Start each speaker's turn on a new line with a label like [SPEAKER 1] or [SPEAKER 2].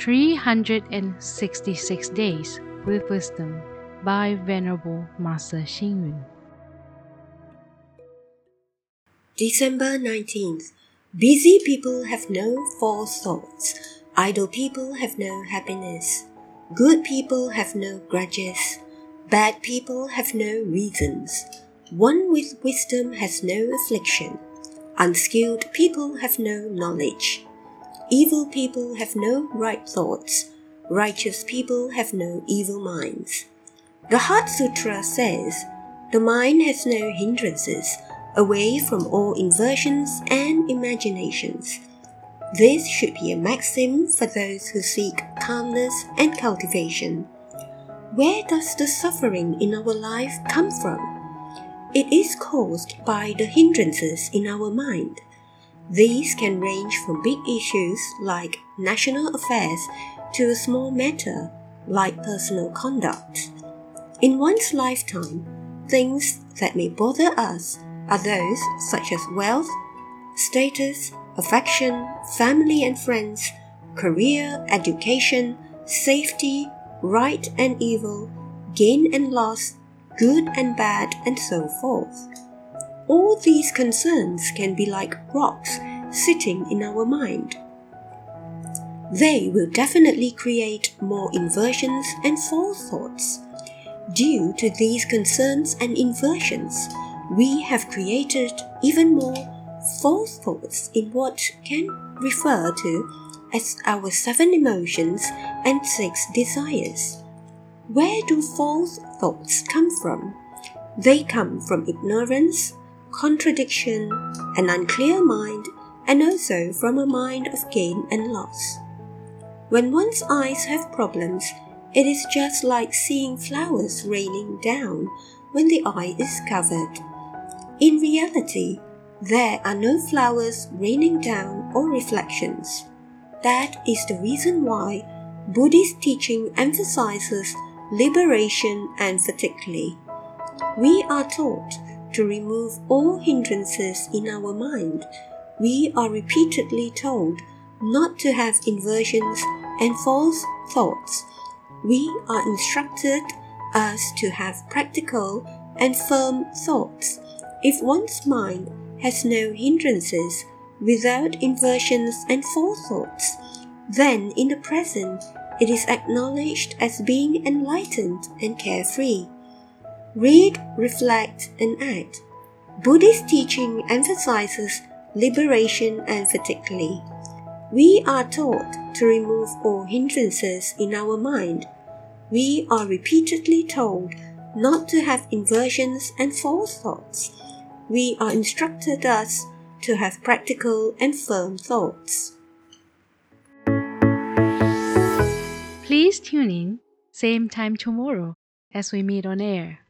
[SPEAKER 1] 366 Days with Wisdom by Venerable Master Xing Yun.
[SPEAKER 2] December 19th. Busy people have no false thoughts. Idle people have no happiness. Good people have no grudges. Bad people have no reasons. One with wisdom has no affliction. Unskilled people have no knowledge. Evil people have no right thoughts. Righteous people have no evil minds. The Heart Sutra says, The mind has no hindrances, away from all inversions and imaginations. This should be a maxim for those who seek calmness and cultivation. Where does the suffering in our life come from? It is caused by the hindrances in our mind. These can range from big issues like national affairs to a small matter like personal conduct. In one's lifetime, things that may bother us are those such as wealth, status, affection, family and friends, career, education, safety, right and evil, gain and loss, good and bad, and so forth. All these concerns can be like rocks sitting in our mind. They will definitely create more inversions and false thoughts. Due to these concerns and inversions, we have created even more false thoughts in what can refer to as our seven emotions and six desires. Where do false thoughts come from? They come from ignorance, contradiction, an unclear mind, and also from a mind of gain and loss. When one's eyes have problems, it is just like seeing flowers raining down when the eye is covered. In reality, there are no flowers raining down or reflections. That is the reason why Buddhist teaching emphasizes liberation and emphatically. We are taught to remove all hindrances in our mind, we are repeatedly told not to have inversions and false thoughts. We are instructed as to have practical and firm thoughts. If one's mind has no hindrances without inversions and false thoughts, then in the present it is acknowledged as being enlightened and carefree. Read, reflect, and act. Buddhist teaching emphasizes liberation and emphatically. We are taught to remove all hindrances in our mind. We are repeatedly told not to have inversions and false thoughts. We are instructed thus to have practical and firm thoughts.
[SPEAKER 1] Please tune in, same time tomorrow as we meet on air.